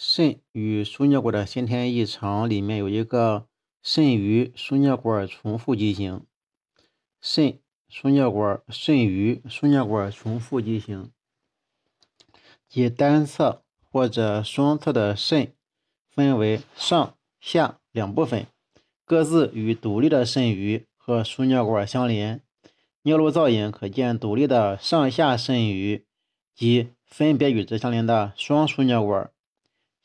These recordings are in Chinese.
肾与输尿管的先天异常里面有一个肾盂输尿管重复畸形。肾输尿管肾盂输尿管重复畸形，即单侧或者双侧的肾分为上下两部分，各自与独立的肾盂和输尿管相连。尿路造影可见独立的上下肾盂及分别与之相连的双输尿管。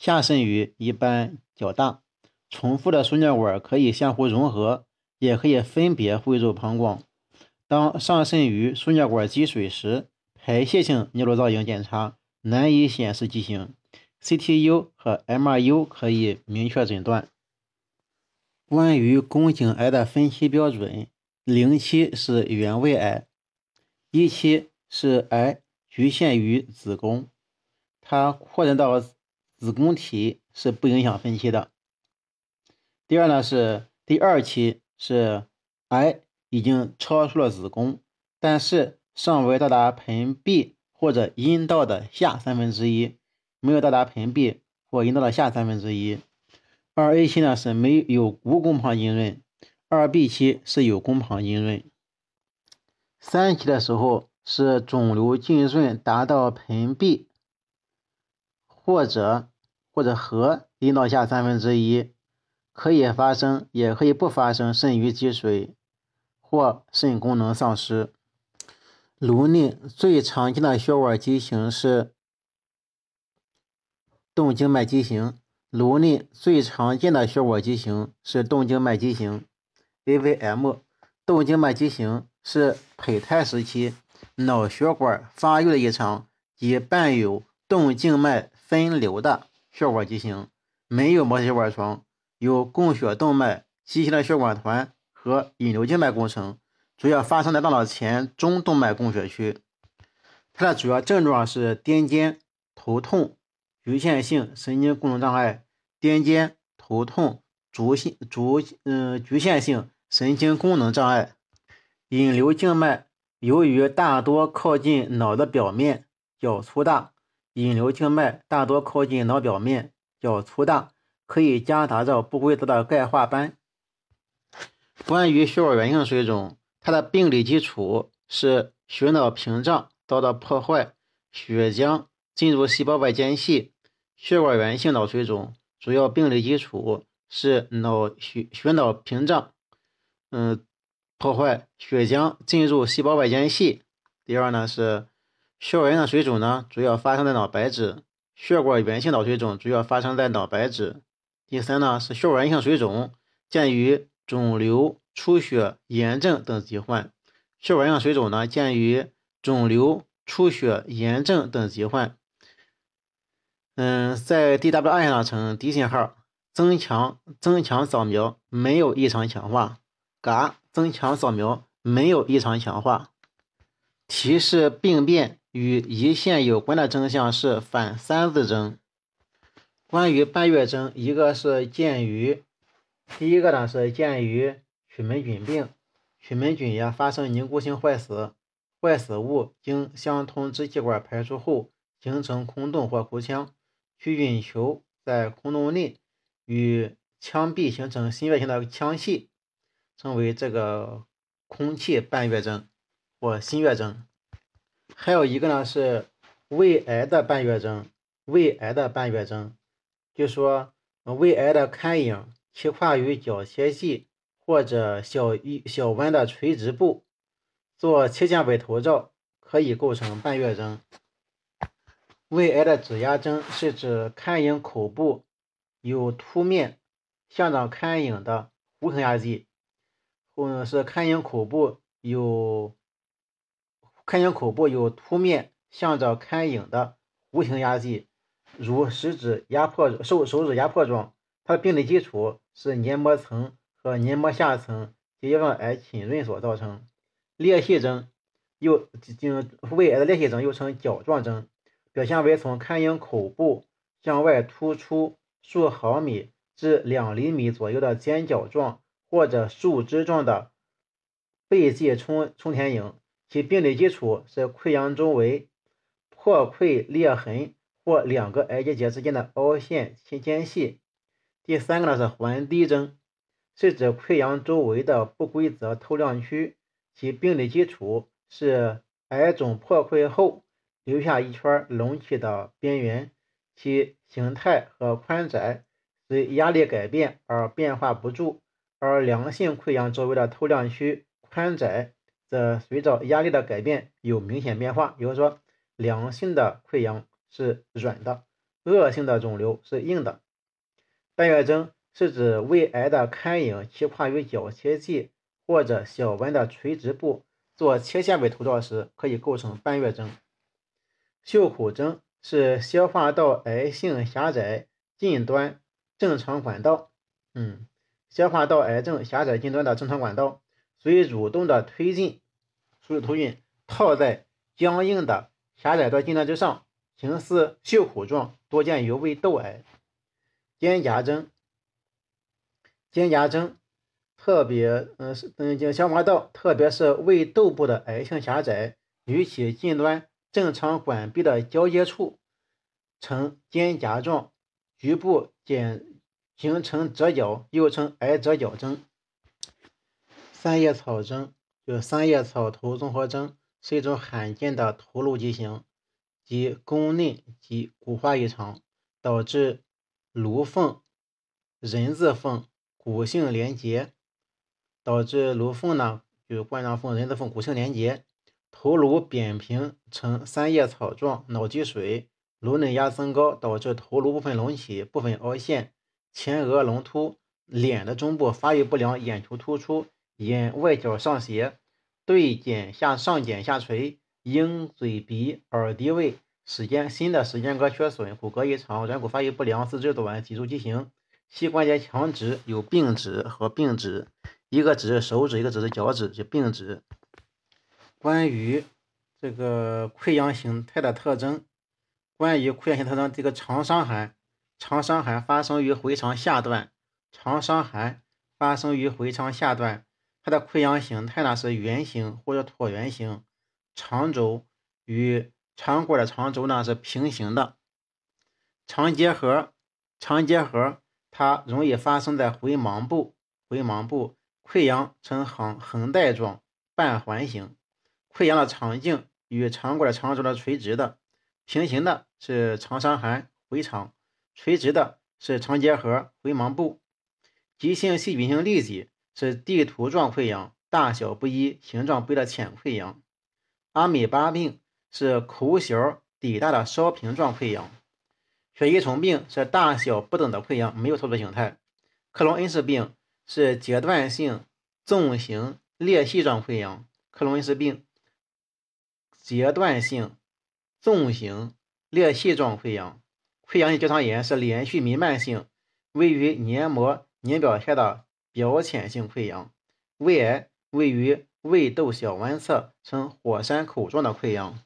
下肾盂一般较大，重复的输尿管可以相互融合，也可以分别汇入膀胱。当上肾盂输尿管积水时，排泄性尿路造影检查难以显示畸形，CTU 和 MRU 可以明确诊断。关于宫颈癌的分期标准，零期是原位癌，一期是癌局限于子宫，它扩展到。子宫体是不影响分期的。第二呢是第二期是癌已经超出了子宫，但是尚未到达盆壁或者阴道的下三分之一，没有到达盆壁或阴道的下三分之一。二 A 期呢是没有无宫旁浸润，二 B 期是有宫旁浸润。三期的时候是肿瘤浸润达到盆壁或者。或者和阴道下三分之一，可以发生，也可以不发生肾盂积水或肾功能丧失。颅内最常见的血管畸形是动静脉畸形。颅内最常见的血管畸形是动静脉畸形 （AVM）。动静脉畸形是胚胎时期脑血管发育的异常及伴有动静脉分流的。血管畸形没有毛细血管床，有供血动脉、畸形的血管团和引流静脉工程，主要发生在大脑前中动脉供血区。它的主要症状是癫痫、头痛、局限性神经功能障碍、癫痫、头痛、足性足嗯局限性神经功能障碍。引流静脉由于大多靠近脑的表面，较粗大。引流静脉大多靠近脑表面，较粗大，可以夹杂着不规则的钙化斑。关于血管源性水肿，它的病理基础是血脑屏障遭到破坏，血浆进入细胞外间隙。血管源性脑水肿主要病理基础是脑血血脑屏障，嗯，破坏血浆进入细胞外间隙。第二呢是。血管源的水肿呢，主要发生在脑白质；血管源性脑水肿主要发生在脑白质。第三呢是血管性水肿，见于肿瘤、出血、炎症等疾患。血管源性水肿呢，见于肿瘤、出血、炎症等疾患。嗯，在 DWI 上呈低信号，增强增强扫描没有异常强化，嘎增强扫描没有异常强化，提示病变。与胰腺有关的征象是反三字征。关于半月征，一个是见于，第一个呢是见于曲霉菌病，曲霉菌呀发生凝固性坏死，坏死物经相通支气管排出后形成空洞或空腔，曲菌球在空洞内与腔壁形成新月形的腔隙，称为这个空气半月征或新月征。还有一个呢是胃癌的半月征，胃癌的半月征，就说胃癌的龛影其跨于角切迹或者小一小弯的垂直部，做切片伪头照可以构成半月征。胃癌的指压征是指龛影口部有凸面象征龛影的弧形压迹，嗯，是龛影口部有。龛影口部有凸面向着龛影的弧形压迹，如食指压迫手手指压迫状。它的病理基础是黏膜层和黏膜下层结节状癌侵润所造成。裂隙征又经胃癌的裂隙征又称角状征，表现为从龛影口部向外突出数毫米至两厘米左右的尖角状或者树枝状的背迹充充填影。其病理基础是溃疡周围破溃裂痕或两个癌结节之间的凹陷间隙。第三个呢是环滴征，是指溃疡周围的不规则透亮区，其病理基础是癌肿破溃后留下一圈隆起的边缘，其形态和宽窄随压力改变而变化不住，而良性溃疡周围的透亮区宽窄的随着压力的改变有明显变化。比如说，良性的溃疡是软的，恶性的肿瘤是硬的。半月征是指胃癌的龛影切跨于角切迹或者小弯的垂直部，做切线位图照时可以构成半月征。袖口征是消化道癌性狭窄近端正常管道，嗯，消化道癌症狭窄近端的正常管道，随蠕动的推进，输入突运套在僵硬的狭窄的近端之上，形似袖口状，多见于胃窦癌。肩胛征，肩胛征特别，嗯是嗯经消化道，特别是胃窦部的癌性狭窄，与其近端正常管壁的交接处呈肩胛状，局部减形成折角，又称癌折角征。三叶草征就三叶草头综合征，是一种罕见的头颅畸形，即宫内及骨化异常，导致。颅缝、人字缝、骨性连结，导致颅缝呢就冠状缝、人字缝、骨性连结，头颅扁平呈三叶草状，脑积水，颅内压增高，导致头颅部分隆起，部分凹陷，前额隆突，脸的中部发育不良，眼球突出，眼外角上斜，对睑下上睑下垂，鹰嘴鼻，耳低位。时间新的时间隔缺损，骨骼异常，软骨发育不良，四肢短，脊柱畸形，膝关节强直，有并指和并指，一个指手指，一个指是脚趾，就并指。关于这个溃疡形态的特征，关于溃疡形特征，这个肠伤寒，肠伤寒发生于回肠下段，肠伤寒发生于回肠下段，它的溃疡形态呢是圆形或者椭圆形，肠轴与肠管的长轴呢是平行的，肠结核，肠结核它容易发生在回盲部，回盲部溃疡呈横横带状半环形，溃疡的肠径与肠管的长轴呢垂直的，平行的是肠伤寒回肠，垂直的是肠结核回盲部，急性细菌性痢疾是地图状溃疡，大小不一，形状不一的浅溃疡，阿米巴病。是口小底大的烧瓶状溃疡，血吸虫病是大小不等的溃疡，没有特殊形态。克隆恩氏病是阶段性纵形裂隙状溃疡，克隆恩氏病阶段性纵形裂隙状溃疡。溃疡性结肠炎是连续弥漫性，位于黏膜黏表下的表浅性溃疡。胃癌位于胃窦小弯侧，呈火山口状的溃疡。